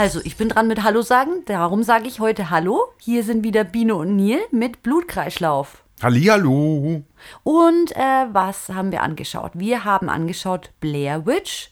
Also ich bin dran mit Hallo sagen. Darum sage ich heute Hallo. Hier sind wieder Biene und Neil mit Blutkreislauf. Hallihallo. Und äh, was haben wir angeschaut? Wir haben angeschaut Blair Witch,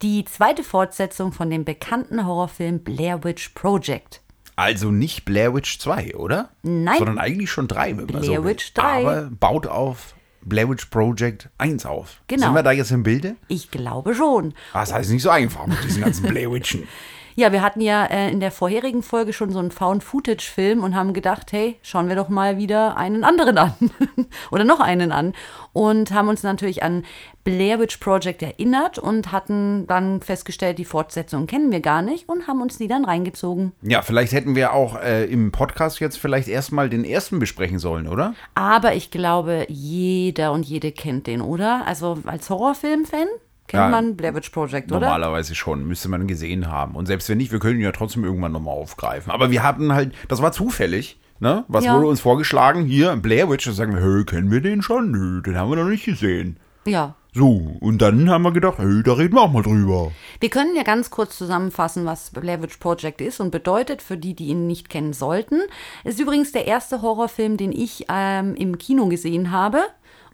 die zweite Fortsetzung von dem bekannten Horrorfilm Blair Witch Project. Also nicht Blair Witch 2, oder? Nein. Sondern eigentlich schon 3. wenn man Blair so will. Witch 3. Aber baut auf Blair Witch Project 1 auf. Genau. Sind wir da jetzt im Bilde? Ich glaube schon. Ah, das heißt nicht so einfach mit diesen ganzen Blair Witchen. Ja, wir hatten ja äh, in der vorherigen Folge schon so einen Found-Footage-Film und haben gedacht, hey, schauen wir doch mal wieder einen anderen an. Oder noch einen an. Und haben uns natürlich an Blair Witch Project erinnert und hatten dann festgestellt, die Fortsetzung kennen wir gar nicht und haben uns die dann reingezogen. Ja, vielleicht hätten wir auch äh, im Podcast jetzt vielleicht erstmal den ersten besprechen sollen, oder? Aber ich glaube, jeder und jede kennt den, oder? Also als Horrorfilm-Fan kennt Ja, man Blair Witch Project, oder? Normalerweise schon, müsste man gesehen haben. Und selbst wenn nicht, wir können ihn ja trotzdem irgendwann nochmal aufgreifen. Aber wir hatten halt, das war zufällig. Ne? Was Ja. wurde uns vorgeschlagen? Hier, Blair Witch. Da sagen wir, hey, kennen wir den schon? Nö, den haben wir noch nicht gesehen. Ja. So, und dann haben wir gedacht, hey, da reden wir auch mal drüber. Wir können ja ganz kurz zusammenfassen, was Blair Witch Project ist und bedeutet, für die, die ihn nicht kennen sollten. Es ist übrigens der erste Horrorfilm, den ich ähm, im Kino gesehen habe.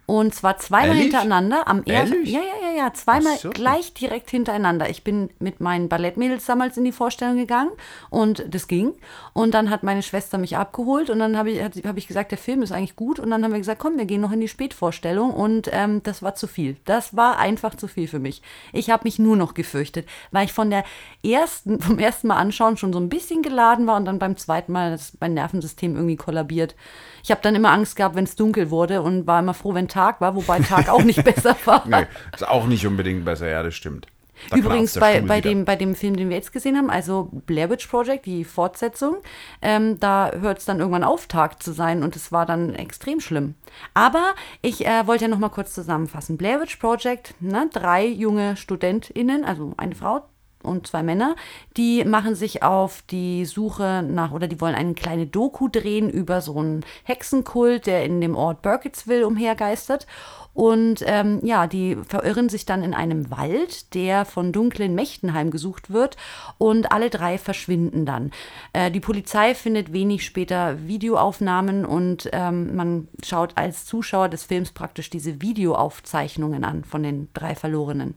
Und zwar zweimal Ehrlich? hintereinander. Am ersten. Ja, ja, ja, ja. Zweimal so. gleich direkt hintereinander. Ich bin mit meinen Ballettmädels damals in die Vorstellung gegangen und das ging. Und dann hat meine Schwester mich abgeholt und dann habe ich, habe ich gesagt, der Film ist eigentlich gut. Und dann haben wir gesagt, komm, wir gehen noch in die Spätvorstellung. Und ähm, das war zu viel. Das war einfach zu viel für mich. Ich habe mich nur noch gefürchtet, weil ich von der ersten, vom ersten Mal anschauen schon so ein bisschen geladen war und dann beim zweiten Mal ist mein Nervensystem irgendwie kollabiert. Ich habe dann immer Angst gehabt, wenn es dunkel wurde und war immer froh, wenn Tag war, wobei Tag auch nicht besser war. Nee, ist auch nicht unbedingt besser, ja, das stimmt. Da Übrigens bei, bei, wieder. dem, bei dem Film, den wir jetzt gesehen haben, also Blair Witch Project, die Fortsetzung, ähm, da hört es dann irgendwann auf, Tag zu sein und es war dann extrem schlimm. Aber ich äh, wollte ja noch mal kurz zusammenfassen. Blair Witch Project, ne, drei junge StudentInnen, also eine Frau und zwei Männer, die machen sich auf die Suche nach, oder die wollen eine kleine Doku drehen über so einen Hexenkult, der in dem Ort Burkittsville umhergeistert. Und ähm, ja, die verirren sich dann in einem Wald, der von dunklen Mächten heimgesucht wird. Und alle drei verschwinden dann. Äh, die Polizei findet wenig später Videoaufnahmen und ähm, man schaut als Zuschauer des Films praktisch diese Videoaufzeichnungen an von den drei Verlorenen.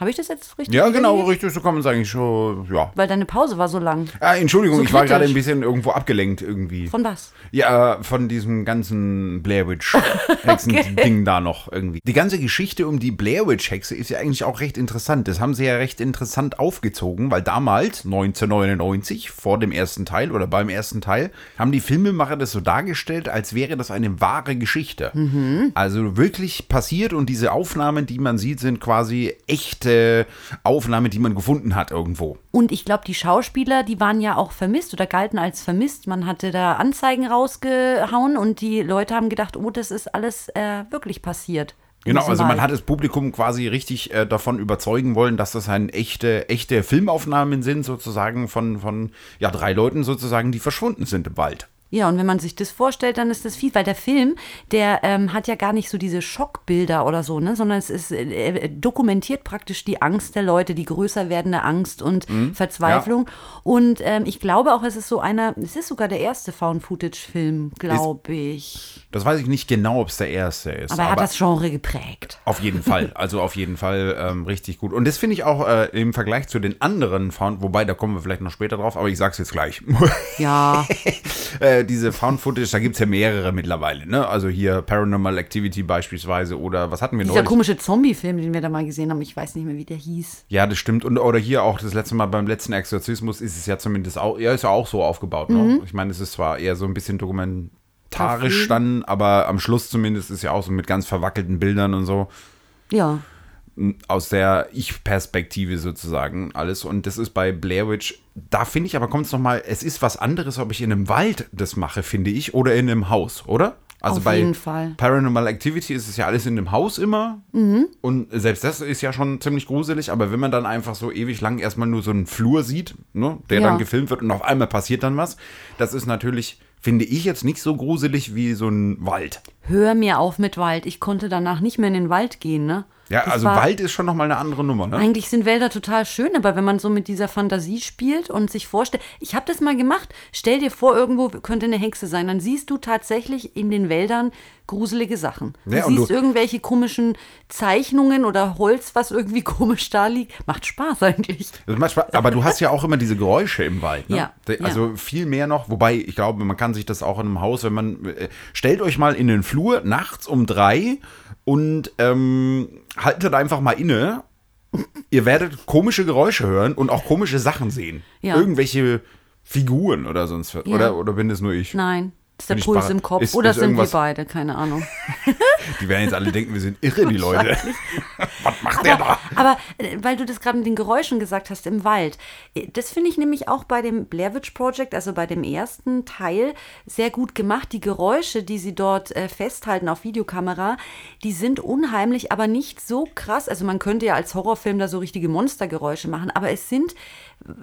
Habe ich das jetzt richtig Ja, genau, wiedergegeben? richtig, so kann man es eigentlich schon, ja. Weil deine Pause war so lang. Ah, Entschuldigung, So ich war gerade ein bisschen irgendwo abgelenkt irgendwie. Von was? Ja, von diesem ganzen Blair Witch Hexen-Ding da noch irgendwie. Die ganze Geschichte um die Blair Witch Hexe ist ja eigentlich auch recht interessant. Das haben sie ja recht interessant aufgezogen, weil damals, 1999, vor dem ersten Teil oder beim ersten Teil, haben die Filmemacher das so dargestellt, als wäre das eine wahre Geschichte. Also wirklich passiert und diese Aufnahmen, die man sieht, sind quasi echte Aufnahmen, die man gefunden hat irgendwo. Und ich glaube, die Schauspieler, die waren ja auch vermisst oder galten als vermisst. Man hatte da Anzeigen rausgehauen und die Leute haben gedacht, oh, das ist alles äh, wirklich passiert. Genau, also man hat das Publikum quasi richtig äh, davon überzeugen wollen, dass das ein echte, echte Filmaufnahmen sind, sozusagen von, von ja, drei Leuten sozusagen, die verschwunden sind im Wald. Ja, und wenn man sich das vorstellt, dann ist das viel, weil der Film, der ähm, hat ja gar nicht so diese Schockbilder oder so, ne, sondern es ist, äh, er dokumentiert praktisch die Angst der Leute, die größer werdende Angst und Mhm. Verzweiflung. Und ähm, ich glaube auch, es ist so einer, es ist sogar der erste Found-Footage-Film, glaube ich. Das weiß ich nicht genau, ob es der erste ist. Aber er hat das Genre geprägt. Auf jeden Fall, also auf jeden Fall ähm, richtig gut. Und das finde ich auch äh, im Vergleich zu den anderen Found, wobei da kommen wir vielleicht noch später drauf, aber ich sag's jetzt gleich. Ja, äh, diese Found Footage, da gibt's ja mehrere mittlerweile, ne? Also hier Paranormal Activity beispielsweise oder was hatten wir dieser neulich? komische Zombie-Film, den wir da mal gesehen haben, ich weiß nicht mehr, wie der hieß. Ja, das stimmt. Und oder hier auch das letzte Mal beim letzten Exorzismus ist es ja zumindest auch, ja, ist ja auch so aufgebaut. Mhm. Ne? Ich meine, es ist zwar eher so ein bisschen dokumentarisch dann, aber am Schluss zumindest ist ja auch so mit ganz verwackelten Bildern und so Ja. Aus der Ich-Perspektive sozusagen alles. Und das ist bei Blair Witch, da finde ich aber, kommt es nochmal, es ist was anderes, ob ich in einem Wald das mache, finde ich, oder in einem Haus, oder? Also Auf bei jeden Fall. Paranormal Activity ist es ja alles in einem Haus immer. Mhm. Und selbst das ist ja schon ziemlich gruselig, aber wenn man dann einfach so ewig lang erstmal nur so einen Flur sieht, ne, der Ja. dann gefilmt wird und auf einmal passiert dann was, das ist natürlich, finde ich jetzt nicht so gruselig wie so ein Wald. Hör mir auf mit Wald. Ich konnte danach nicht mehr in den Wald gehen, ne? Ja, Das also war- Wald ist schon nochmal eine andere Nummer, ne? Eigentlich sind Wälder total schön, aber wenn man so mit dieser Fantasie spielt und sich vorstellt, ich habe das mal gemacht, stell dir vor, irgendwo könnte eine Hexe sein, dann siehst du tatsächlich in den Wäldern gruselige Sachen. Du Ja, siehst du- irgendwelche komischen Zeichnungen oder Holz, was irgendwie komisch da liegt. Macht Spaß eigentlich. Das macht Spaß. Aber du hast ja auch immer diese Geräusche im Wald. Ne? Ja, Also viel mehr noch. Wobei, ich glaube, man kann sich das auch in einem Haus, wenn man. Äh, stellt euch mal in den Flur nachts um drei und ähm, haltet einfach mal inne. Ihr werdet komische Geräusche hören und auch komische Sachen sehen. Ja. Irgendwelche Figuren oder sonst was. Ja. Oder, oder bin das nur ich? Nein. Ist der Puls im Kopf. ist- Oder ist sind wir beide, keine Ahnung. Die werden jetzt alle denken, wir sind irre, die Leute. was macht der da? Aber äh, weil du das gerade mit den Geräuschen gesagt hast im Wald, äh, das finde ich nämlich auch bei dem Blair Witch Project, also bei dem ersten Teil, sehr gut gemacht. Die Geräusche, die sie dort äh, festhalten auf Videokamera, die sind unheimlich, aber nicht so krass. Also man könnte ja als Horrorfilm da so richtige Monstergeräusche machen, aber es sind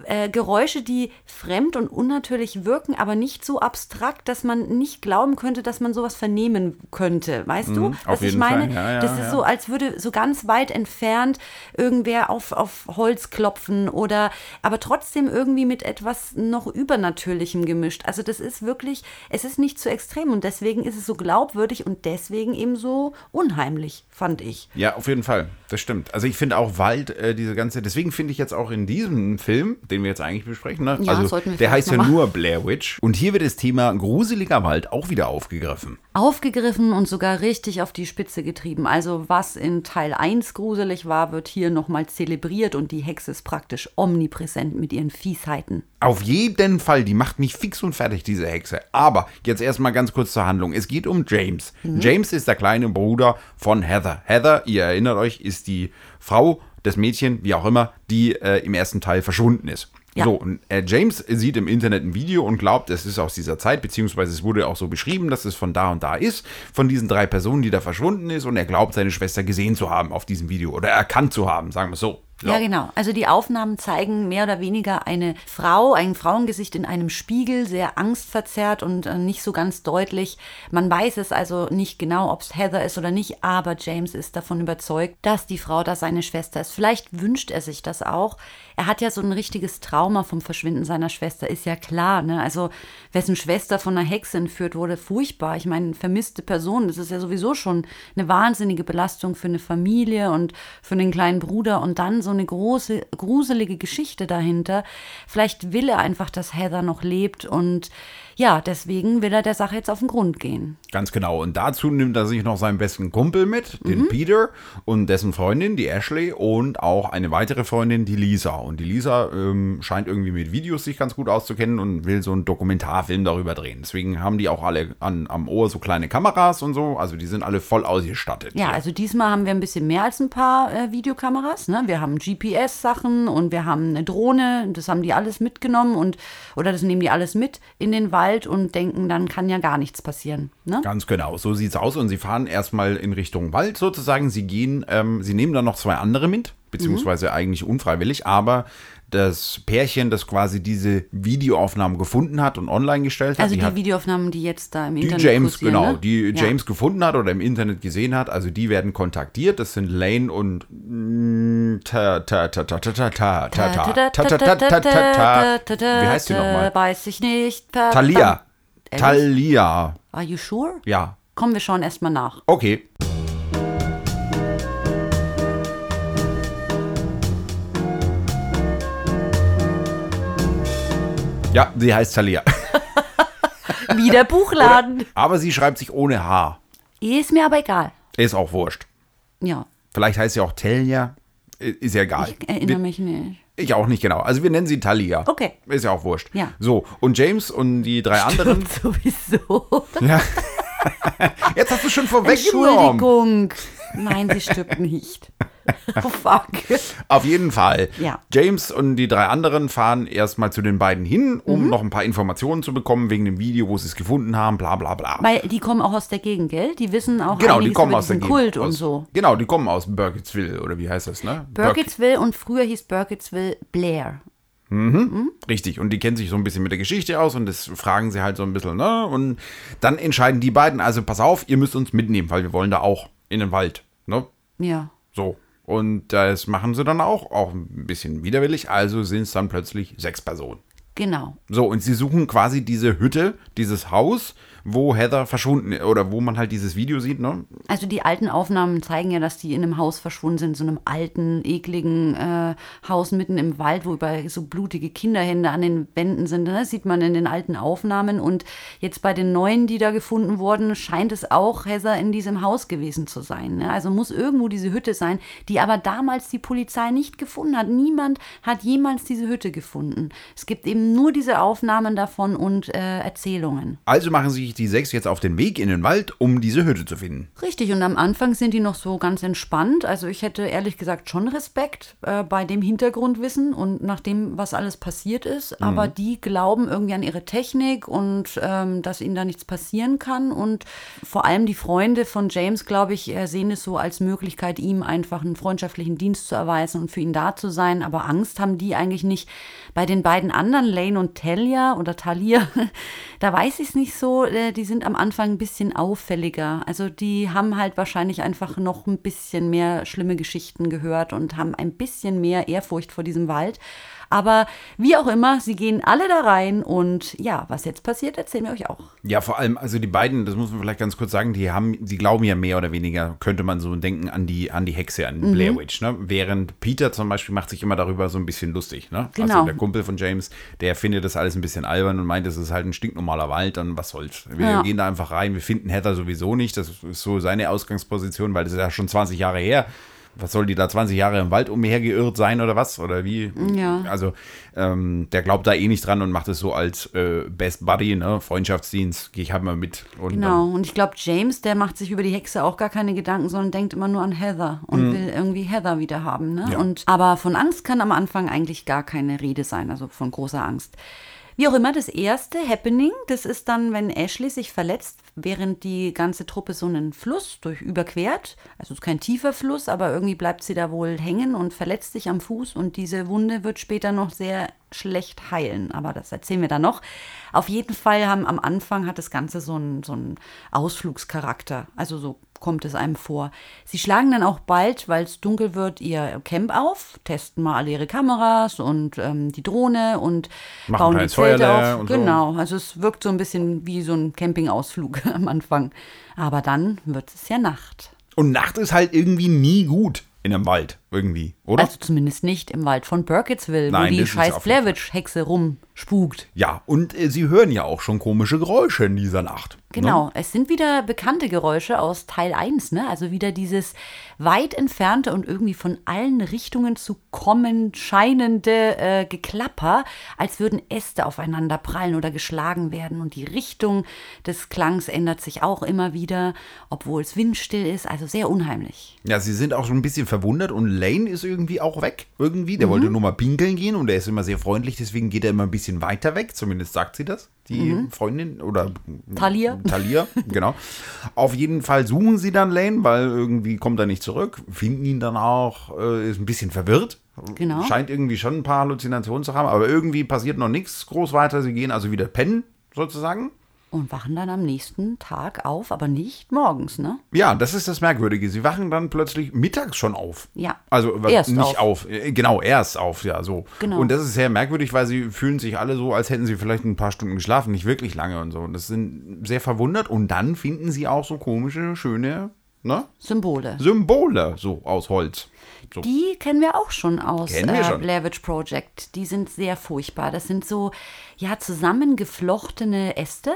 äh, Geräusche, die fremd und unnatürlich wirken, aber nicht so abstrakt, dass man nicht glauben könnte, dass man sowas vernehmen könnte. Weißt du, Mhm, auf was ich meine? Fall. Ja, ja, das ist ja. so, als würde so ganz weit entfernt irgendwer auf, auf Holz klopfen oder aber trotzdem irgendwie mit etwas noch Übernatürlichem gemischt. Also das ist wirklich, es ist nicht zu extrem und deswegen ist es so glaubwürdig und deswegen eben so unheimlich, fand ich. Ja, auf jeden Fall. Das stimmt. Also ich finde auch Wald, äh, diese ganze, deswegen finde ich jetzt auch in diesem Film, den wir jetzt eigentlich besprechen, ne? Ja, also sollten wir der heißt ja mal- nur Blair Witch. Und hier wird das Thema gruseliger Wald auch wieder aufgegriffen. Aufgegriffen und sogar richtig auf die Spitze getrieben. Also was in Teil 1 gruselig war, wird hier nochmal zelebriert und die Hexe ist praktisch omnipräsent mit ihren Fiesheiten. Auf jeden Fall, die macht mich fix und fertig, diese Hexe. Aber jetzt erstmal ganz kurz zur Handlung. Es geht um James. Mhm. James ist der kleine Bruder von Heather. Heather, ihr erinnert euch, ist die Frau, das Mädchen, wie auch immer, die äh, im ersten Teil verschwunden ist. Ja. So, und äh, James sieht im Internet ein Video und glaubt, es ist aus dieser Zeit, beziehungsweise es wurde auch so beschrieben, dass es von da und da ist, von diesen drei Personen, die da verschwunden ist, und er glaubt, seine Schwester gesehen zu haben auf diesem Video oder erkannt zu haben, sagen wir es so. So. Ja, genau. Also die Aufnahmen zeigen mehr oder weniger eine Frau, ein Frauengesicht in einem Spiegel, sehr angstverzerrt und äh, nicht so ganz deutlich. Man weiß es also nicht genau, ob es Heather ist oder nicht, aber James ist davon überzeugt, dass die Frau da seine Schwester ist. Vielleicht wünscht er sich das auch. Er hat ja so ein richtiges Trauma vom Verschwinden seiner Schwester, ist ja klar. Ne? Also wessen Schwester von einer Hexe entführt wurde, furchtbar. Ich meine, vermisste Person, das ist ja sowieso schon eine wahnsinnige Belastung für eine Familie und für den kleinen Bruder und dann so eine große, gruselige Geschichte dahinter. Vielleicht will er einfach, dass Heather noch lebt und ja, deswegen will er der Sache jetzt auf den Grund gehen. Ganz genau. Und dazu nimmt er sich noch seinen besten Kumpel mit, Mhm. den Peter, und dessen Freundin, die Ashley, und auch eine weitere Freundin, die Lisa. Und die Lisa ähm, scheint irgendwie mit Videos sich ganz gut auszukennen und will so einen Dokumentarfilm darüber drehen. Deswegen haben die auch alle an, am Ohr so kleine Kameras und so. Also die sind alle voll ausgestattet. Ja, hier. also diesmal haben wir ein bisschen mehr als ein paar äh, Videokameras. Ne? Wir haben GPS-Sachen und wir haben eine Drohne. Das haben die alles mitgenommen und oder das nehmen die alles mit in den Wald und denken, dann kann ja gar nichts passieren. Ne? Ganz genau, so sieht's aus. Und sie fahren erstmal in Richtung Wald sozusagen. Sie gehen, ähm, sie nehmen dann noch zwei andere mit, beziehungsweise Mhm. eigentlich unfreiwillig, aber das Pärchen, das quasi diese Videoaufnahmen gefunden hat und online gestellt hat. Also die, die Videoaufnahmen, die jetzt da im die Internet James, Genau, ne? die ja. James gefunden hat oder im Internet gesehen hat, also die werden kontaktiert. Das sind Lane und wie heißt die nochmal? Weiß ich nicht. Talia. Talia. Are you sure? Ja. Kommen wir schon erstmal nach. Okay. Ja, sie heißt Talia. Wie der Buchladen. Aber sie schreibt sich ohne H. Ist mir aber egal. Ist auch wurscht. Ja, Vielleicht heißt sie auch Talia. Ist ja egal. ich erinnere mich nicht. Ich auch nicht genau. Also wir nennen sie Talia. Okay. Ist ja auch wurscht. Ja. So, und James und die drei anderen. Sowieso. Ja. Jetzt hast du schon vorweggenommen. Entschuldigung. Nein, sie stirbt nicht. Oh fuck. Auf jeden Fall. Ja. James und die drei anderen fahren erstmal zu den beiden hin, um Mhm. noch ein paar Informationen zu bekommen wegen dem Video, wo sie es gefunden haben, bla bla bla. Weil die kommen auch aus der Gegend, gell? Die wissen auch genau, die kommen aus Gegend. Kult und aus, so. Genau, die kommen aus Burkittsville, oder wie heißt das, ne? Burkittsville und früher hieß Burkittsville Blair. Richtig, und die kennen sich so ein bisschen mit der Geschichte aus und das fragen sie halt so ein bisschen, ne? Und dann entscheiden die beiden, also pass auf, ihr müsst uns mitnehmen, weil wir wollen da auch in den Wald, ne? Ja. So. Und das machen sie dann auch, auch ein bisschen widerwillig. Also sind es dann plötzlich sechs Personen. Genau. So, und sie suchen quasi diese Hütte, dieses Haus, wo Heather verschwunden oder wo man halt dieses Video sieht, ne? Also die alten Aufnahmen zeigen ja, dass die in einem Haus verschwunden sind, so einem alten, ekligen äh, Haus mitten im Wald, wo über so blutige Kinderhände an den Wänden sind. Das sieht man in den alten Aufnahmen. Und jetzt bei den neuen, die da gefunden wurden, scheint es auch Heather in diesem Haus gewesen zu sein. Ne? Also muss irgendwo diese Hütte sein, die aber damals die Polizei nicht gefunden hat. Niemand hat jemals diese Hütte gefunden. Es gibt eben nur diese Aufnahmen davon und äh, Erzählungen. Also machen sich die sechs jetzt auf den Weg in den Wald, um diese Hütte zu finden. Richtig, und am Anfang sind die noch so ganz entspannt. Also ich hätte ehrlich gesagt schon Respekt äh, bei dem Hintergrundwissen und nach dem, was alles passiert ist. Aber die glauben irgendwie an ihre Technik und ähm, dass ihnen da nichts passieren kann. Und vor allem die Freunde von James, glaube ich, äh, sehen es so als Möglichkeit, ihm einfach einen freundschaftlichen Dienst zu erweisen und für ihn da zu sein. Aber Angst haben die eigentlich nicht. Bei den beiden anderen, Lane und Talia oder Talia, da weiß ich es nicht so. Äh, die sind am Anfang ein bisschen auffälliger. Also die haben halt wahrscheinlich einfach noch ein bisschen mehr schlimme Geschichten gehört und haben ein bisschen mehr Ehrfurcht vor diesem Wald. Aber wie auch immer, sie gehen alle da rein und ja, was jetzt passiert, erzählen wir euch auch. Ja, vor allem, also die beiden, das muss man vielleicht ganz kurz sagen, die haben, die glauben ja mehr oder weniger, könnte man so denken, an die, an die Hexe, an Mhm. Blair Witch, ne? Während Peter zum Beispiel macht sich immer darüber so ein bisschen lustig, ne? Genau. Also der Kumpel von James, der findet das alles ein bisschen albern und meint, es ist halt ein stinknormaler Wald und was soll's. Wir Ja. gehen da einfach rein, wir finden Heather sowieso nicht, das ist so seine Ausgangsposition, weil das ist ja schon 20 Jahre her. Was soll die da 20 Jahre im Wald umhergeirrt sein oder was? Oder wie? Ja. Also, ähm, der glaubt da eh nicht dran und macht es so als äh, Best Buddy, ne? Freundschaftsdienst, gehe ich halt mal mit. Und Genau, und ich glaube, James, der macht sich über die Hexe auch gar keine Gedanken, sondern denkt immer nur an Heather und will irgendwie Heather wieder haben. Ne? Ja. Und, aber von Angst kann am Anfang eigentlich gar keine Rede sein, also von großer Angst. Wie auch immer, das erste Happening, das ist dann, wenn Ashley sich verletzt, während die ganze Truppe so einen Fluss durch überquert. Also es ist kein tiefer Fluss, aber irgendwie bleibt sie da wohl hängen und verletzt sich am Fuß und diese Wunde wird später noch sehr schlecht heilen. Aber das erzählen wir dann noch. Auf jeden Fall haben am Anfang hat das Ganze so einen, so einen Ausflugscharakter. Also so kommt es einem vor. Sie schlagen dann auch bald, weil es dunkel wird, ihr Camp auf, testen mal alle ihre Kameras und ähm, die Drohne und Machen bauen die Zelte auf. und so. Genau, also es wirkt so ein bisschen wie so ein Campingausflug am Anfang. Aber dann wird es ja Nacht. Und Nacht ist halt irgendwie nie gut in einem Wald, irgendwie, oder? Also zumindest nicht im Wald von Burkittsville, Nein, wo die scheiß Witch-Hexe rumspukt. ja, und äh, sie hören ja auch schon komische Geräusche in dieser Nacht. Genau, Ne? es sind wieder bekannte Geräusche aus Teil 1, ne? Also wieder dieses weit entfernte und irgendwie von allen Richtungen zu kommen scheinende äh, Geklapper, als würden Äste aufeinander prallen oder geschlagen werden. Und die Richtung des Klangs ändert sich auch immer wieder, obwohl es windstill ist, also sehr unheimlich. Ja, sie sind auch so ein bisschen verwundert und Lane ist irgendwie auch weg. Irgendwie, der wollte nur mal pinkeln gehen und er ist immer sehr freundlich, deswegen geht er immer ein bisschen weiter weg. Zumindest sagt sie das, die Freundin oder Talia. Talia, genau. Auf jeden Fall suchen sie dann Lane, weil irgendwie kommt er nicht zurück, finden ihn dann auch, äh, ist ein bisschen verwirrt. Genau. Scheint irgendwie schon ein paar Halluzinationen zu haben, aber irgendwie passiert noch nichts groß weiter. Sie gehen also wieder pennen, sozusagen. Und wachen dann am nächsten Tag auf, aber nicht morgens, ne? Ja, das ist das Merkwürdige. Sie wachen dann plötzlich mittags schon auf. Ja. Also Erst nicht auf. Äh, Genau, erst auf, ja, so. Genau. Und das ist sehr merkwürdig, weil sie fühlen sich alle so, als hätten sie vielleicht ein paar Stunden geschlafen, nicht wirklich lange und so. Und das sind sehr verwundert. Und dann finden sie auch so komische, schöne, ne? Symbole. Symbole, so aus Holz. So. Die kennen wir auch schon aus Kennen äh. Blair Witch Project. Die sind sehr furchtbar. Das sind so, ja, zusammengeflochtene Äste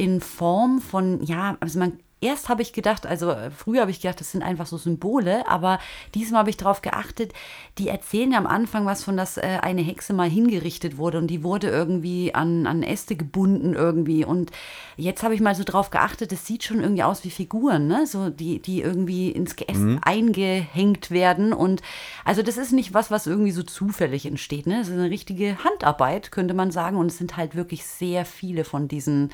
in Form von, ja, also man. Erst habe ich gedacht, also äh, früher habe ich gedacht, das sind einfach so Symbole, aber diesmal habe ich darauf geachtet, die erzählen ja am Anfang was von, dass äh, eine Hexe mal hingerichtet wurde und die wurde irgendwie an, an Äste gebunden irgendwie. Und jetzt habe ich mal so drauf geachtet, das sieht schon irgendwie aus wie Figuren, ne? So, die, die irgendwie ins Geäst eingehängt werden. Und also das ist nicht was, was irgendwie so zufällig entsteht, ne? Das ist eine richtige Handarbeit, könnte man sagen. Und es sind halt wirklich sehr viele von diesen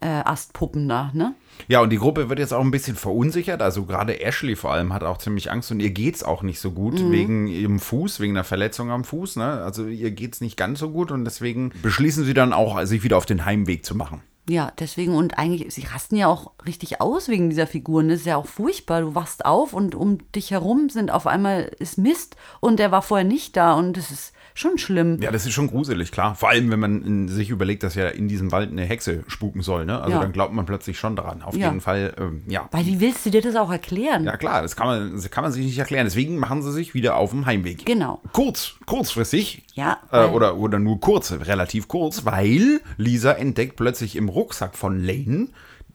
äh, Astpuppen da, ne? Ja, und die Gruppe wird jetzt auch ein bisschen verunsichert. Also gerade Ashley vor allem hat auch ziemlich Angst und ihr geht's auch nicht so gut Mhm. wegen ihrem Fuß, wegen einer Verletzung am Fuß. Ne? Also ihr geht's nicht ganz so gut und deswegen beschließen sie dann auch, sich wieder auf den Heimweg zu machen. Ja, deswegen und eigentlich, sie rasten ja auch richtig aus wegen dieser Figuren. Das ist ja auch furchtbar. Du wachst auf und um dich herum sind auf einmal ist Mist und der war vorher nicht da und das ist schon schlimm. Ja, das ist schon gruselig, klar. Vor allem, wenn man in, sich überlegt, dass ja in diesem Wald eine Hexe spuken soll. Ne? Also Ja. dann glaubt man plötzlich schon daran. Auf Ja. jeden Fall, ähm, ja. Weil wie willst du dir das auch erklären? Ja klar, das kann, man, das kann man sich nicht erklären. Deswegen machen sie sich wieder auf dem Heimweg. Genau. Kurz, kurzfristig. Ja, Äh, oder, oder nur kurz, relativ kurz, weil Lisa entdeckt plötzlich im Rucksack von Lane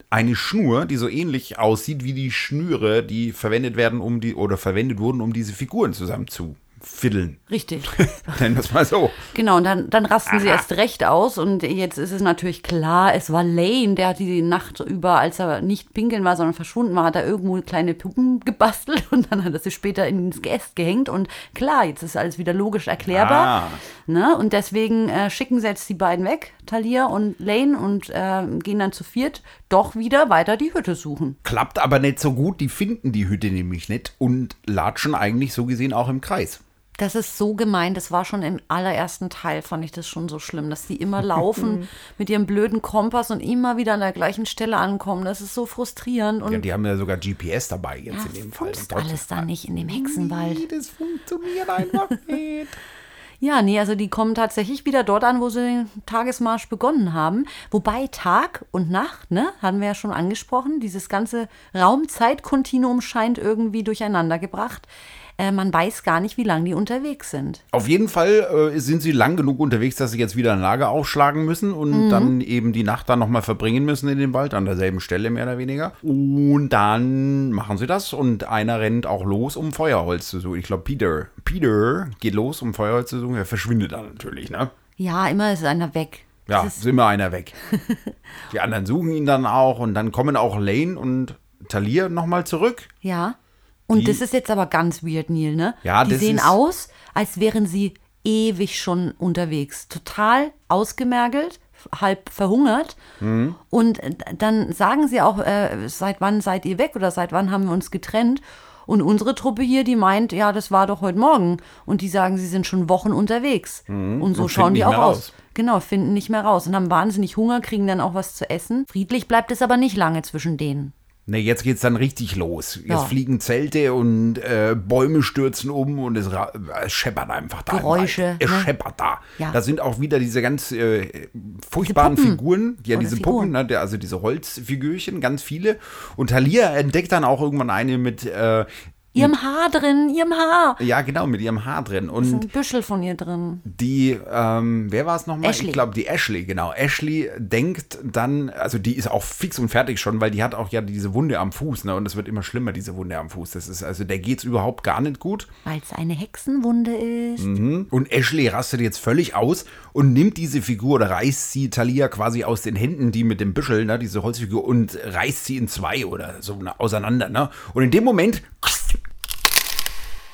eine Schnur, die so ähnlich aussieht wie die Schnüre, die verwendet werden, um die oder verwendet wurden, um diese Figuren zusammen zu fiddeln. Richtig. Nennen wir es mal so. Genau, und dann, dann rasten sie Aha. erst recht aus. Und jetzt ist es natürlich klar, es war Lane, der hat die Nacht über, als er nicht pinkeln war, sondern verschwunden war, hat er irgendwo kleine Puppen gebastelt und dann hat er sie später ins Geäst gehängt. Und klar, jetzt ist alles wieder logisch erklärbar. Ah. Ne? Und deswegen äh, schicken sie jetzt die beiden weg, Talia und Lane, und äh, gehen dann zu viert doch wieder weiter die Hütte suchen. Klappt aber nicht so gut, die finden die Hütte nämlich nicht und latschen eigentlich so gesehen auch im Kreis. Das ist so gemein. Das war schon im allerersten Teil, fand ich das schon so schlimm, dass die immer laufen mit ihrem blöden Kompass und immer wieder an der gleichen Stelle ankommen. Das ist so frustrierend. Und Ja, die haben ja sogar GPS dabei jetzt in dem Fall. Und trotzdem- alles da nicht in dem Hexenwald. Nee, das funktioniert einfach nicht. Ja, nee, also die kommen tatsächlich wieder dort an, wo sie den Tagesmarsch begonnen haben. Wobei Tag und Nacht, ne, haben wir ja schon angesprochen, dieses ganze Raum-Zeit-Kontinuum scheint irgendwie durcheinander gebracht. Äh, man weiß gar nicht, wie lange die unterwegs sind. Auf jeden Fall äh, sind sie lang genug unterwegs, dass sie jetzt wieder ein Lager aufschlagen müssen und dann eben die Nacht dann nochmal verbringen müssen in dem Wald, an derselben Stelle mehr oder weniger. Und dann machen sie das und einer rennt auch los, um Feuerholz zu suchen. Ich glaube, Peter. Peter geht los, um Feuerholz zu suchen. Er verschwindet dann natürlich, ne? Ja, immer ist einer weg. Ja, ist, ist immer einer weg. die anderen suchen ihn dann auch und dann kommen auch Lane und Talia nochmal zurück. ja. Und Die- das ist jetzt aber ganz weird, Neil, ne? Ja, die sehen aus, als wären sie ewig schon unterwegs. Total ausgemergelt, halb verhungert. Mhm. Und dann sagen sie auch, äh, seit wann seid ihr weg oder seit wann haben wir uns getrennt? Und unsere Truppe hier, die meint, ja, das war doch heute Morgen. Und die sagen, sie sind schon Wochen unterwegs. Und so Mhm. Und schauen die auch aus. raus. Genau, finden nicht mehr raus und haben wahnsinnig Hunger, kriegen dann auch was zu essen. Friedlich bleibt es aber nicht lange zwischen denen. Ne, jetzt geht's dann richtig los. Jetzt Ja. fliegen Zelte und äh, Bäume stürzen um und es, ra- es scheppert einfach da. Geräusche. Es ne? scheppert da. Ja. Da sind auch wieder diese ganz äh, furchtbaren Puppen. Figuren, ja, Oder diese Figuren. Puppen, ne, also diese Holzfigürchen, ganz viele. Und Talia entdeckt dann auch irgendwann eine mit, äh, Ihrem Haar drin, ihrem Haar. ja genau, mit ihrem Haar drin. ist Und ein Büschel von ihr drin. Die, ähm, wer war es nochmal? Ashley. Ich glaube, die Ashley, genau. Ashley denkt dann, also die ist auch fix und fertig schon, weil die hat auch ja diese Wunde am Fuß, ne? Und es wird immer schlimmer, diese Wunde am Fuß. Das ist, also der geht's überhaupt gar nicht gut. Weil es eine Hexenwunde ist. Mhm. Und Ashley rastet jetzt völlig aus und nimmt diese Figur oder reißt sie Talia quasi aus den Händen, die mit dem Büschel, ne, diese Holzfigur, und reißt sie in zwei oder so ne, auseinander, ne? Und in dem Moment,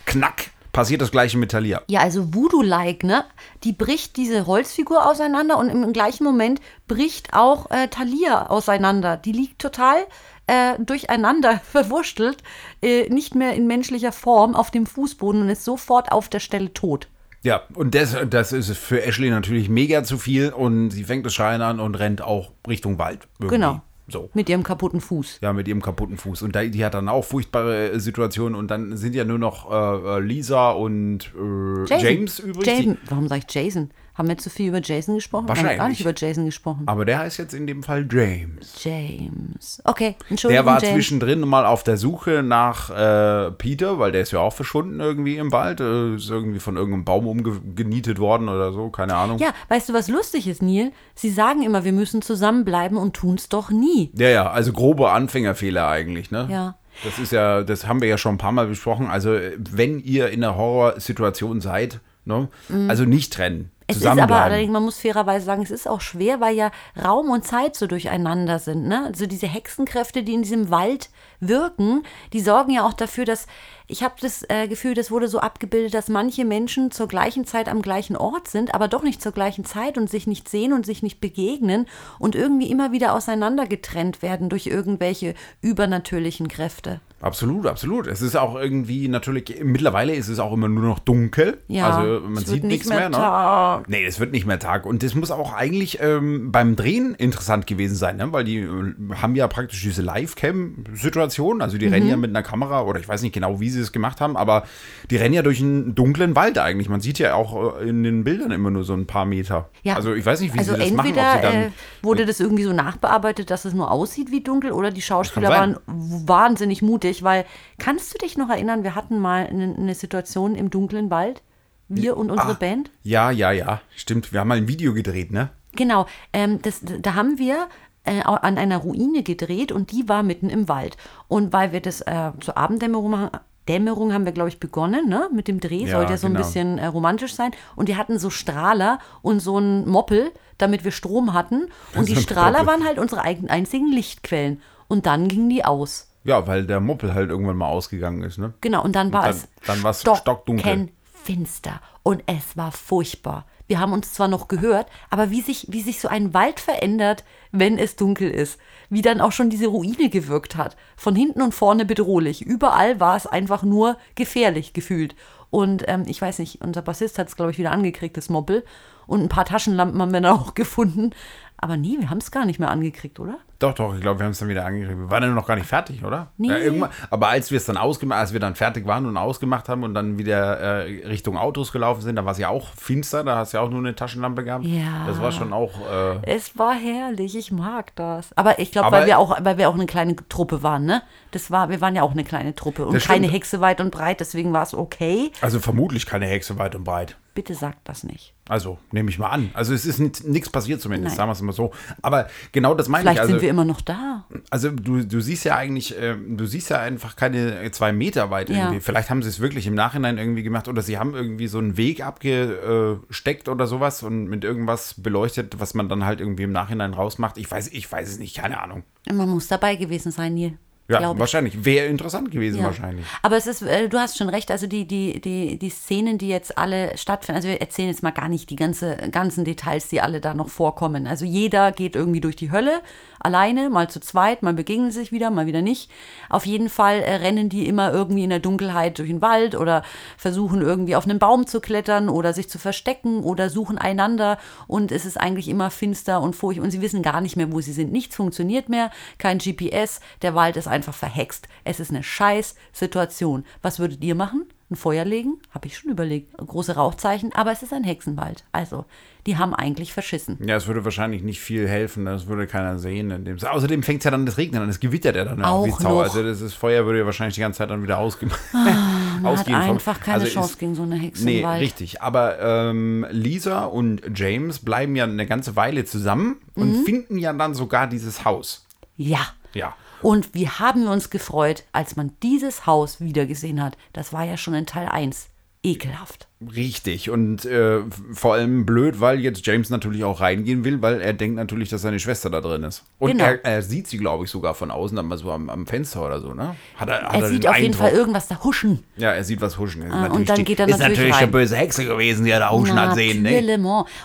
knack, passiert das gleiche mit Talia. Ja, also Voodoo-like, ne? Die bricht diese Holzfigur auseinander und im gleichen Moment bricht auch äh, Thalia auseinander. Die liegt total äh, durcheinander, verwurschtelt, äh, nicht mehr in menschlicher Form auf dem Fußboden und ist sofort auf der Stelle tot. Ja, und das, das ist für Ashley natürlich mega zu viel und sie fängt das Schreien an und rennt auch Richtung Wald. irgendwie. Genau. So. Mit ihrem kaputten Fuß. Ja, mit ihrem kaputten Fuß. Und da, die hat dann auch furchtbare äh, Situationen und dann sind ja nur noch äh, äh, Lisa und äh, James übrig. die- Jason. Warum sage ich Jason? Haben wir zu viel über Jason gesprochen? Wir haben gar Wahrscheinlich. nicht über Jason gesprochen. aber der heißt jetzt in dem Fall James. James. Okay, Der Entschuldigung, war James. zwischendrin mal auf der Suche nach äh, Peter, weil der ist ja auch verschwunden irgendwie im Wald. Äh, ist irgendwie von irgendeinem Baum umgenietet worden oder so, keine Ahnung. Ja, weißt du, was lustig ist, Neil? Sie sagen immer, wir müssen zusammenbleiben und tun es doch nie. Ja, ja, also grobe Anfängerfehler eigentlich, ne? Ja. Das ist ja, das haben wir ja schon ein paar Mal besprochen. Also, wenn ihr in einer Horrorsituation seid, ne? Also nicht trennen. Es ist aber allerdings, man muss fairerweise sagen, es ist auch schwer, weil ja Raum und Zeit so durcheinander sind. Ne? Also diese Hexenkräfte, die in diesem Wald wirken, die sorgen ja auch dafür, dass ich habe das äh, Gefühl, das wurde so abgebildet, dass manche Menschen zur gleichen Zeit am gleichen Ort sind, aber doch nicht zur gleichen Zeit und sich nicht sehen und sich nicht begegnen und irgendwie immer wieder auseinander getrennt werden durch irgendwelche übernatürlichen Kräfte. Absolut, absolut. Es ist auch irgendwie natürlich, mittlerweile ist es auch immer nur noch dunkel. Ja, also man sieht nicht nichts mehr mehr. ne? Nee, es wird nicht mehr Tag. Und das muss auch eigentlich ähm, beim Drehen interessant gewesen sein, ne? weil die äh, haben ja praktisch diese Live-Cam-Situation. Also die Mhm. rennen ja mit einer Kamera oder ich weiß nicht genau, wie sie es gemacht haben, aber die rennen ja durch einen dunklen Wald eigentlich. Man sieht ja auch äh, in den Bildern immer nur so ein paar Meter. Ja. Also ich weiß nicht, wie also sie das machen. Entweder äh, wurde das irgendwie so nachbearbeitet, dass es nur aussieht wie dunkel, oder die Schauspieler waren wahnsinnig mutig, weil kannst du dich noch erinnern, wir hatten mal eine, eine Situation im dunklen Wald, wir und unsere Ah. Band. ja, ja, ja, stimmt. Wir haben mal ein Video gedreht, ne? Genau, ähm, das, da haben wir äh, an einer Ruine gedreht und die war mitten im Wald. Und weil wir das äh, zur Abenddämmerung machen, Dämmerung haben wir, glaube ich, begonnen, ne? Mit dem Dreh Ja, sollte ja so ein genau. bisschen äh, romantisch sein. Und die hatten so Strahler und so einen Moppel, damit wir Strom hatten. Und die ein Strahler waren halt unsere einzigen Lichtquellen. Und dann gingen die aus. Ja, weil der Moppel halt irgendwann mal ausgegangen ist, ne? Genau, und dann war dann- es dann stockdunkel. finster und es war furchtbar. Wir haben uns zwar noch gehört, aber wie sich, wie sich so ein Wald verändert, wenn es dunkel ist. Wie dann auch schon diese Ruine gewirkt hat. Von hinten und vorne bedrohlich. Überall war es einfach nur gefährlich gefühlt. Und ähm, ich weiß nicht, unser Bassist hat es, glaube ich, wieder angekriegt, das Moppel. Und ein paar Taschenlampen haben wir dann auch gefunden. Aber nie, wir haben es gar nicht mehr angekriegt, oder? Doch, doch, ich glaube, wir haben es dann wieder angekriegt. Wir waren ja noch gar nicht fertig, oder? Nee. Ja, aber als wir es dann ausgemacht, als wir dann fertig waren und ausgemacht haben und dann wieder äh, Richtung Autos gelaufen sind, da war es ja auch finster, da hast du ja auch nur eine Taschenlampe gehabt. Ja. Das war schon auch. Äh, Es war herrlich, ich mag das. Aber ich glaube, weil wir auch, weil wir auch eine kleine Truppe waren, ne? Das war, wir waren ja auch eine kleine Truppe und keine stimmt. Hexe weit und breit, deswegen war es okay. also vermutlich keine Hexe weit und breit. Bitte sagt das nicht. Also, nehme ich mal an. Also, es ist nichts passiert zumindest, Nein. sagen wir es mal so. Aber genau das meine Vielleicht ich. Also, wir immer noch da. also du, du siehst ja eigentlich, äh, du siehst ja einfach keine zwei Meter weit Ja. irgendwie. Vielleicht haben sie es wirklich im Nachhinein irgendwie gemacht oder sie haben irgendwie so einen Weg abgesteckt oder sowas und mit irgendwas beleuchtet, was man dann halt irgendwie im Nachhinein rausmacht. Ich weiß, ich weiß es nicht, keine Ahnung. Man muss dabei gewesen sein, Neil. Ja, wahrscheinlich. Wäre interessant gewesen, Ja. wahrscheinlich. Aber es ist, äh, du hast schon recht, also die, die, die, die Szenen, die jetzt alle stattfinden, also wir erzählen jetzt mal gar nicht die ganze, ganzen Details, die alle da noch vorkommen. Also jeder geht irgendwie durch die Hölle, alleine, mal zu zweit, mal begegnen sie sich wieder, mal wieder nicht. Auf jeden Fall äh, rennen die immer irgendwie in der Dunkelheit durch den Wald oder versuchen irgendwie auf einen Baum zu klettern oder sich zu verstecken oder suchen einander und es ist eigentlich immer finster und furchtbar und sie wissen gar nicht mehr, wo sie sind. Nichts funktioniert mehr, kein GPS, der Wald ist einfach verhext. Es ist eine scheiß Situation. Was würdet ihr machen? Ein Feuer legen? Habe ich schon überlegt. Große Rauchzeichen, aber es ist ein Hexenwald. Also, die haben eigentlich verschissen. Ja, es würde wahrscheinlich nicht viel helfen, das würde keiner sehen. In dem Außerdem fängt es ja dann das Regnen an, es gewittert ja dann Auch wie Sau. noch. Also das ist, Feuer würde ja wahrscheinlich die ganze Zeit dann wieder ausge Man hat ausgehen. vom- einfach keine Also Chance ist- gegen so eine Hexe Nee, richtig. Aber ähm, Lisa und James bleiben ja eine ganze Weile zusammen Mhm. und finden ja dann sogar dieses Haus. Ja. Ja. Und wie haben wir uns gefreut, als man dieses Haus wiedergesehen hat. Das war ja schon in Teil 1. Ekelhaft. Richtig. Und äh, vor allem blöd, weil jetzt James natürlich auch reingehen will, weil er denkt natürlich, dass seine Schwester da drin ist. Und Genau. er, er sieht sie, glaube ich, sogar von außen, dann mal so am, am Fenster oder so, ne? Hat er, hat Er den sieht auf jeden Eindruck. Fall irgendwas da huschen. Ja, er sieht was huschen. Ist Ah, und natürlich dann geht er ist natürlich natürlich rein. eine böse Hexe gewesen, die er da huschen hat sehen, ne? Natürlich.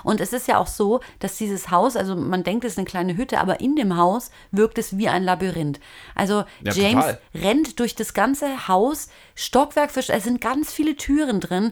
Und es ist ja auch so, dass dieses Haus, also man denkt, es ist eine kleine Hütte, aber in dem Haus wirkt es wie ein Labyrinth. Also Ja, James total. rennt durch das ganze Haus, Stockwerk für es sind ganz viele Türen drin,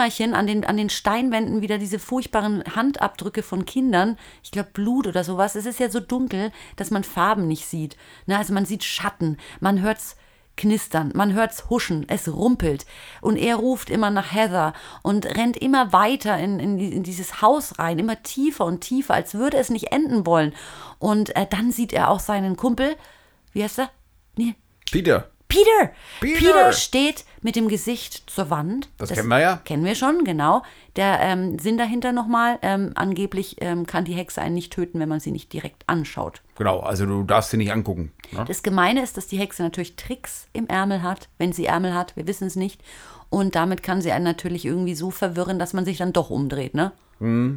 Kämmerchen, an den, an den Steinwänden wieder diese furchtbaren Handabdrücke von Kindern, ich glaube Blut oder sowas. Es ist ja so dunkel, dass man Farben nicht sieht. Ne? Also man sieht Schatten, man hört's knistern, man hört's huschen, es rumpelt und er ruft immer nach Heather und rennt immer weiter in, in, in dieses Haus rein, immer tiefer und tiefer, als würde es nicht enden wollen. Und äh, dann sieht er auch seinen Kumpel, wie heißt er? Nee, Peter. Peter. Peter. Peter steht mit dem Gesicht zur Wand. Das kennen wir ja. Kennen wir schon, genau. Der ähm, Sinn dahinter nochmal, ähm, angeblich ähm, kann die Hexe einen nicht töten, wenn man sie nicht direkt anschaut. Genau, also du darfst sie nicht angucken. Ne? Das Gemeine ist, dass die Hexe natürlich Tricks im Ärmel hat, wenn sie Ärmel hat, wir wissen es nicht. Und damit kann sie einen natürlich irgendwie so verwirren, dass man sich dann doch umdreht, ne?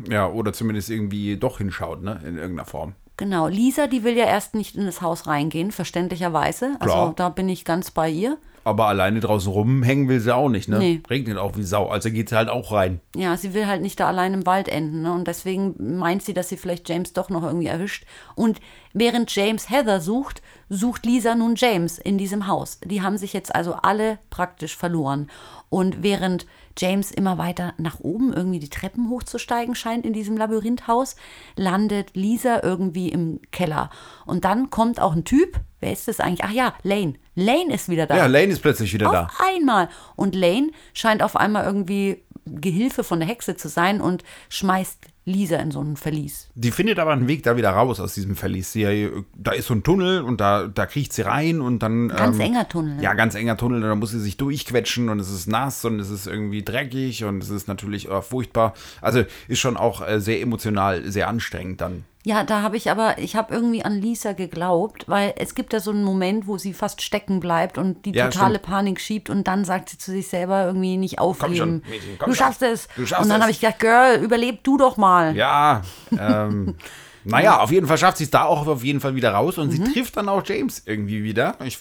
Ja, oder zumindest irgendwie doch hinschaut, ne? In irgendeiner Form. Genau, Lisa, die will ja erst nicht in das Haus reingehen, verständlicherweise. Also Klar. da bin ich ganz bei ihr. Aber alleine draußen rumhängen will sie auch nicht, ne? Nee. Regnet auch wie Sau. Also geht sie halt auch rein. Ja, sie will halt nicht da allein im Wald enden. Ne? Und deswegen meint sie, dass sie vielleicht James doch noch irgendwie erwischt. Und während James Heather sucht, sucht Lisa nun James in diesem Haus. Die haben sich jetzt also alle praktisch verloren. Und während James immer weiter nach oben irgendwie die Treppen hochzusteigen scheint in diesem Labyrinthhaus, landet Lisa irgendwie im Keller. Und dann kommt auch ein Typ. Wer ist das eigentlich? Ach ja, Lane. Lane ist wieder da. Ja, Lane ist plötzlich wieder da. Auf einmal. Und Lane scheint auf einmal irgendwie Gehilfe von der Hexe zu sein und schmeißt Lisa in so ein Verlies. Die findet aber einen Weg da wieder raus aus diesem Verlies. Sie, da ist so ein Tunnel und da, da kriecht sie rein und dann. Ganz enger Tunnel. Ja, ganz enger Tunnel. Da muss sie sich durchquetschen und es ist nass und es ist irgendwie dreckig und es ist natürlich äh, furchtbar. Also ist schon auch äh, sehr emotional, sehr anstrengend dann. Ja, da habe ich aber, ich habe irgendwie an Lisa geglaubt, weil es gibt da so einen Moment, wo sie fast stecken bleibt und die Ja, totale stimmt. Panik schiebt und dann sagt sie zu sich selber irgendwie nicht aufgeben. schon, Mädchen, komm du schaffst es. Du schaffst und dann habe ich gedacht, Girl, überleb du doch mal. Ja, ähm, naja, auf jeden Fall schafft sie es da auch auf jeden Fall wieder raus und Mhm. sie trifft dann auch James irgendwie wieder. Ich,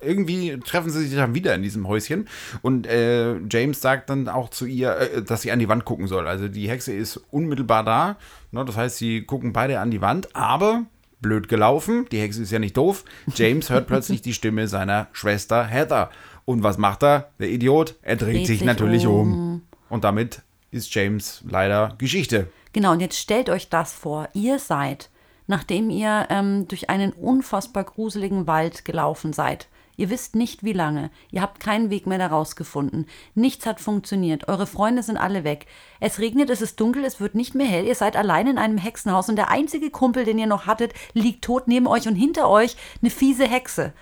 irgendwie treffen sie sich dann wieder in diesem Häuschen und äh, James sagt dann auch zu ihr, äh, dass sie an die Wand gucken soll. Also die Hexe ist unmittelbar da. Ne, das heißt, sie gucken beide an die Wand, aber blöd gelaufen. Die Hexe ist ja nicht doof. James hört plötzlich die Stimme seiner Schwester Heather. Und was macht er? Der Idiot? Er dreht, Dreht sich, natürlich um. um. Und damit ist James leider Geschichte. Genau, und jetzt stellt euch das vor. Ihr seid, nachdem ihr ähm, durch einen unfassbar gruseligen Wald gelaufen seid. Ihr wisst nicht, wie lange. Ihr habt keinen Weg mehr daraus gefunden. Nichts hat funktioniert. Eure Freunde sind alle weg. Es regnet, es ist dunkel, es wird nicht mehr hell. Ihr seid allein in einem Hexenhaus und der einzige Kumpel, den ihr noch hattet, liegt tot neben euch und hinter euch eine fiese Hexe.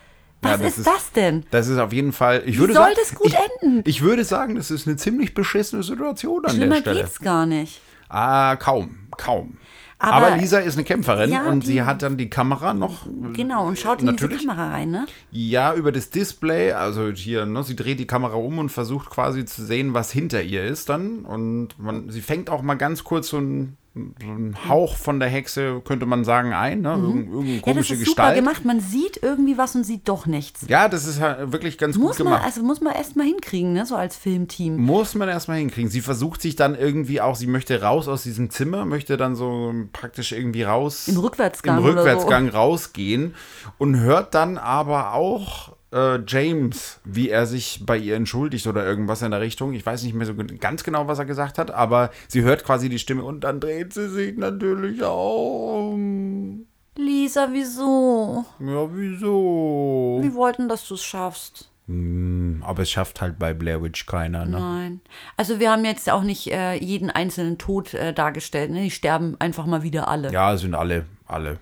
Ja, Was ist, das denn? Das ist auf jeden Fall. Ich würde soll sagen, das gut ich, enden? Ich würde sagen, das ist eine ziemlich beschissene Situation an Schlimmer der Stelle. geht's gar nicht. Ah, kaum, kaum. Aber- Aber, Lisa ist eine Kämpferin Ja, und die- sie hat dann die Kamera noch. Genau, und schaut in Natürlich. diese Kamera rein, ne? Ja, über das Display, also hier, ne, sie dreht die Kamera um und versucht quasi zu sehen, was hinter ihr ist dann. Und man, sie fängt auch mal ganz kurz so ein so ein Hauch von der Hexe, könnte man sagen, ein, ne? Irgend, irgendeine Mhm. Ja, das komische ist super Gestalt. gemacht. Man sieht irgendwie was und sieht doch nichts. Ja, das ist halt wirklich ganz Muss gut man, gemacht. also muss man erst mal hinkriegen, ne, so als Filmteam. Muss man erstmal hinkriegen. Sie versucht sich dann irgendwie auch, sie möchte raus aus diesem Zimmer, möchte dann so praktisch irgendwie raus. Im Rückwärtsgang Im oder so. Rückwärtsgang rausgehen und hört dann aber auch äh, James, wie er sich bei ihr entschuldigt oder irgendwas in der Richtung. Ich weiß nicht mehr so ganz genau, was er gesagt hat, aber sie hört quasi die Stimme und dann dreht sie sich natürlich um. Lisa, wieso? Ja, wieso? Wir wollten, dass du es schaffst. Hm, aber es schafft halt bei Blair Witch keiner, ne? Nein. Also wir haben jetzt auch nicht äh, jeden einzelnen Tod äh, dargestellt. Ne? Die sterben einfach mal wieder alle. Ja, sind alle, alle.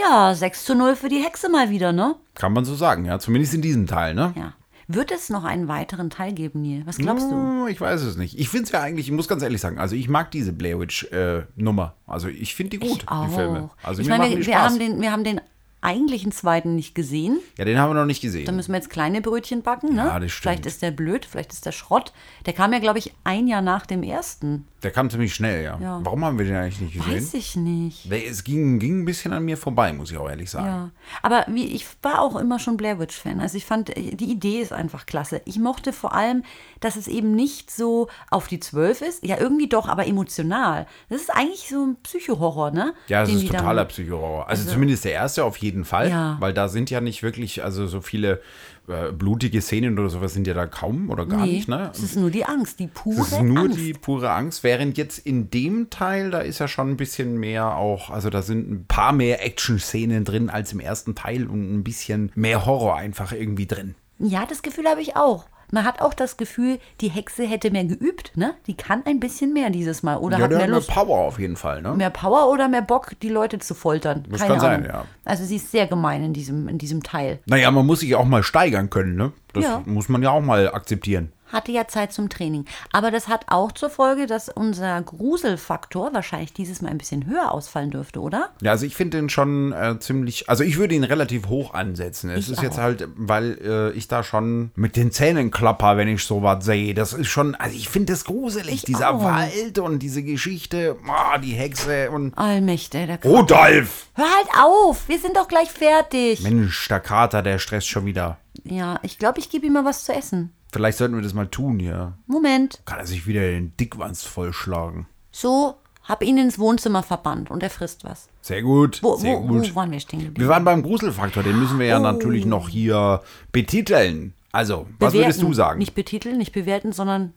Ja, 6 zu 0 für die Hexe mal wieder, ne? Kann man so sagen, ja. Zumindest in diesem Teil, ne? Ja. Wird es noch einen weiteren Teil geben, Neil? Was glaubst du? Hm, Ich weiß es nicht. Ich finde es ja eigentlich, ich muss ganz ehrlich sagen, also ich mag diese Blair Witch äh, Nummer. Also ich finde die gut, Ich auch. die Filme. Also ich meine, wir, die wir, Spaß. haben den, wir haben den eigentlichen zweiten nicht gesehen. ja, den haben wir noch nicht Da gesehen. müssen wir jetzt kleine Brötchen backen, ne? Ja, das stimmt. Vielleicht ist der blöd, vielleicht ist der Schrott. Der kam ja, glaube ich, ein Jahr nach dem ersten. Der kam ziemlich schnell, ja. Ja. Warum haben wir den eigentlich nicht gesehen? Weiß ich nicht. Es ging, ging ein bisschen an mir vorbei, muss ich auch ehrlich sagen. Ja, aber wie, ich war auch immer schon Blair Witch Fan. Also ich fand, äh, die Idee ist einfach klasse. Ich mochte vor allem, dass es eben nicht so auf die Zwölf ist. Ja, irgendwie doch, aber emotional. Das ist eigentlich so ein Psychohorror, ne? Ja, es ist totaler. Psychohorror. Also, zumindest der erste auf jeden Fall, Ja. weil da sind ja nicht wirklich, also so viele äh, blutige Szenen oder sowas sind ja da kaum oder gar Nee, nicht, ne? es ist nur die Angst, die pure Es ist nur Angst. die pure Angst, während jetzt in dem Teil, da ist ja schon ein bisschen mehr auch, also da sind ein paar mehr Action-Szenen drin als im ersten Teil und ein bisschen mehr Horror einfach irgendwie drin. Ja, das Gefühl habe ich auch. Man hat auch das Gefühl, die Hexe hätte mehr geübt, ne? Die kann ein bisschen mehr dieses Mal oder ja, hat mehr hat mehr Lust. Power auf jeden Fall, ne? Mehr Power oder mehr Bock, die Leute zu foltern. Das Keine kann sein, Ahnung. ja. Also sie ist sehr gemein in diesem, in diesem Teil. Naja, man muss sich auch mal steigern können, ne? Das Ja. muss man ja auch mal akzeptieren. Hatte ja Zeit zum Training. Aber das hat auch zur Folge, dass unser Gruselfaktor wahrscheinlich dieses Mal ein bisschen höher ausfallen dürfte, oder? Ja, also ich finde den schon äh, ziemlich, also ich würde ihn relativ hoch ansetzen. Es Ich ist jetzt auch. halt, weil äh, ich da schon mit den Zähnen klapper, wenn ich sowas sehe. Das ist schon, also ich finde das gruselig, Ich dieser auch. Wald und diese Geschichte, ah, die Hexe und Allmächtig. Der Rudolf! Hör halt auf, wir sind doch gleich fertig. Mensch, der Kater, der stresst schon wieder. Ja, ich glaube, ich gebe ihm mal was zu essen. Vielleicht sollten wir das mal tun, ja. Moment. Kann er sich wieder den Dickwanst vollschlagen. So, hab ihn ins Wohnzimmer verbannt und er frisst was. Sehr gut, Wo, sehr wo, gut. wo waren wir stehen geblieben? Wir waren beim Gruselfaktor, den müssen wir ja natürlich noch hier betiteln. Also, was würdest du sagen? Nicht betiteln, nicht bewerten, sondern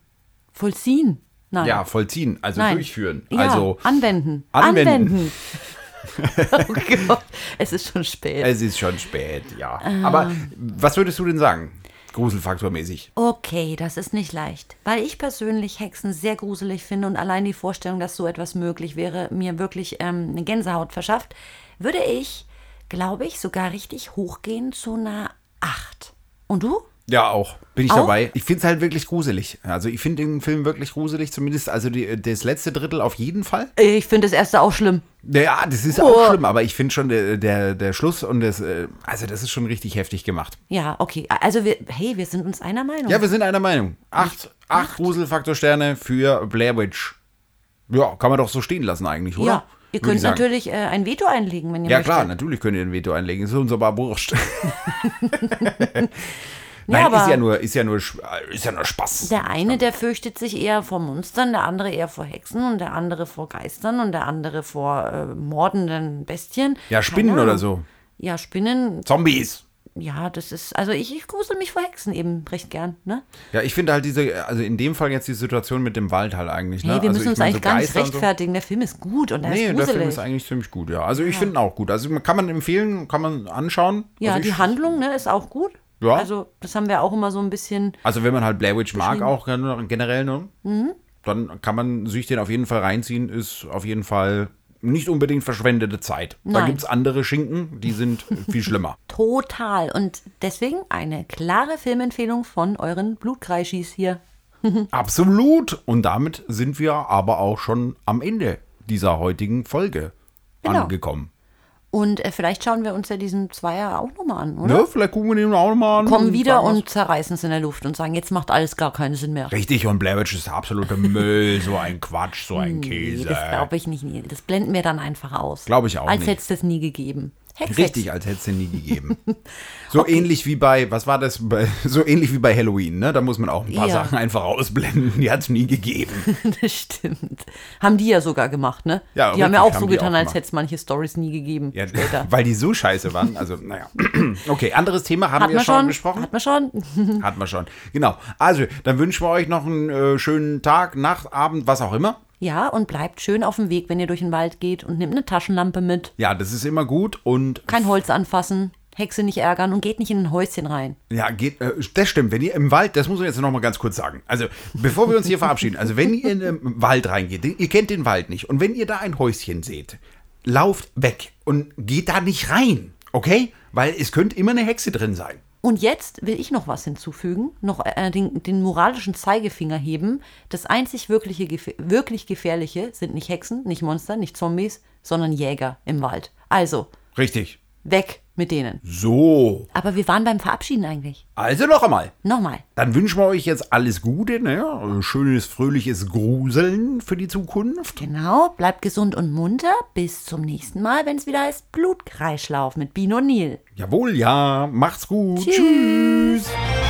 vollziehen. Nein. ja, vollziehen, also Nein. durchführen. Ja, Also, anwenden. anwenden. oh Gott, es ist schon spät. es ist schon spät, ja. Ah. Aber was würdest du denn sagen? Gruselfaktormäßig. Okay, das ist nicht leicht, weil ich persönlich Hexen sehr gruselig finde und allein die Vorstellung, dass so etwas möglich wäre, mir wirklich ähm, eine Gänsehaut verschafft, würde ich, glaube ich, sogar richtig hochgehen zu einer 8. Und du? Ja, auch. Bin ich Auch? dabei. Ich finde es halt wirklich gruselig. Also ich finde den Film wirklich gruselig, zumindest also die, das letzte Drittel auf jeden Fall. Ich finde das erste auch schlimm. Ja, das ist Oh. auch schlimm, aber ich finde schon der, der, der Schluss und das, äh, also das ist schon richtig heftig gemacht. Ja, okay. Also wir, hey, wir sind uns einer Meinung. Ja, wir sind einer Meinung. Acht, acht Gruselfaktorsterne für Blair Witch. Ja, kann man doch so stehen lassen eigentlich, oder? Ja, ihr Würde könnt natürlich äh, ein Veto einlegen, wenn ihr Ja möchtet. klar, natürlich könnt ihr ein Veto einlegen. Ist uns aber wurscht. Ja, Nein, aber ist ja nur, ist ja nur, ist ja nur Spaß. Der eine, der fürchtet sich eher vor Monstern, der andere eher vor Hexen und der andere vor Geistern und der andere vor äh, mordenden Bestien. Ja, Spinnen oder so. Ja, Spinnen, Zombies. ja, das ist, also ich, ich grusel mich vor Hexen eben recht gern, ne? Ja, ich finde halt diese, also in dem Fall jetzt die Situation mit dem Wald halt eigentlich. Ne? Hey, wir also müssen ich uns eigentlich so gar nicht und so. rechtfertigen. Der Film ist gut und er Nee, ist der gruselig. Film ist eigentlich ziemlich gut, ja. Also ich finde ihn auch gut. Also kann man empfehlen, kann man anschauen. ja, also die Handlung, ne, ist auch gut. Ja. Also, das haben wir auch immer so ein bisschen. Also wenn man halt Blair Witch mag, auch gen- generell, ne? Mhm. Dann kann man sich den auf jeden Fall reinziehen, ist auf jeden Fall nicht unbedingt verschwendete Zeit. Da Nein. gibt es andere Schinken, die sind viel schlimmer. Total. Und deswegen eine klare Filmempfehlung von euren Blutkreischis hier. Absolut. Und damit sind wir aber auch schon am Ende dieser heutigen Folge Genau. angekommen. Und äh, vielleicht schauen wir uns ja diesen Zweier auch nochmal an, oder? Ne? Vielleicht gucken wir den auch nochmal an. Kommen wieder und zerreißen es in der Luft und sagen, jetzt macht alles gar keinen Sinn mehr. Richtig, und Blair Witch ist absoluter Müll, so ein Quatsch, so ein Nee, Käse. das glaube ich nicht. Das blenden wir dann einfach aus. Glaub ich auch Als hätte es das nie gegeben. Hex, Richtig, als hätte es den nie gegeben. So ähnlich wie bei, was war das? So ähnlich wie bei Halloween, ne? Da muss man auch ein paar Ja. Sachen einfach ausblenden. Die hat es nie gegeben. Das stimmt. Haben die ja sogar gemacht, ne? Ja, die haben ja auch so haben die getan, auch als hätte es manche Stories nie gegeben. Ja, später. weil die so scheiße waren. Also, naja. Okay, anderes Thema haben Hat wir man schon schon, besprochen. hat man schon. Hatten wir schon. Genau. Also, dann wünschen wir euch noch einen äh, schönen Tag, Nacht, Abend, was auch immer. Ja, und bleibt schön auf dem Weg, wenn ihr durch den Wald geht und nehmt eine Taschenlampe mit. Ja, das ist immer gut und Kein Holz anfassen, Hexe nicht ärgern und geht nicht in ein Häuschen rein. Ja, geht, äh, das stimmt. Wenn ihr im Wald, das muss man jetzt noch mal ganz kurz sagen. Also, bevor wir uns hier verabschieden, also wenn ihr in den Wald reingeht, ihr kennt den Wald nicht und wenn ihr da ein Häuschen seht, lauft weg und geht da nicht rein, okay? Weil es könnte immer eine Hexe drin sein. Und jetzt will ich noch was hinzufügen, noch äh, den, den moralischen Zeigefinger heben. Das einzig wirkliche, wirklich Gefährliche sind nicht Hexen, nicht Monster, nicht Zombies, sondern Jäger im Wald. Also, Richtig. Weg mit denen. So. Aber wir waren beim Verabschieden eigentlich. Also noch einmal. Nochmal. Dann wünschen wir euch jetzt alles Gute, ne? Schönes, fröhliches Gruseln für die Zukunft. Genau, bleibt gesund und munter. Bis zum nächsten Mal, wenn es wieder heißt Blutkreislauf mit Bino Nil. Jawohl, ja. Macht's gut. Tschüss. Tschüss.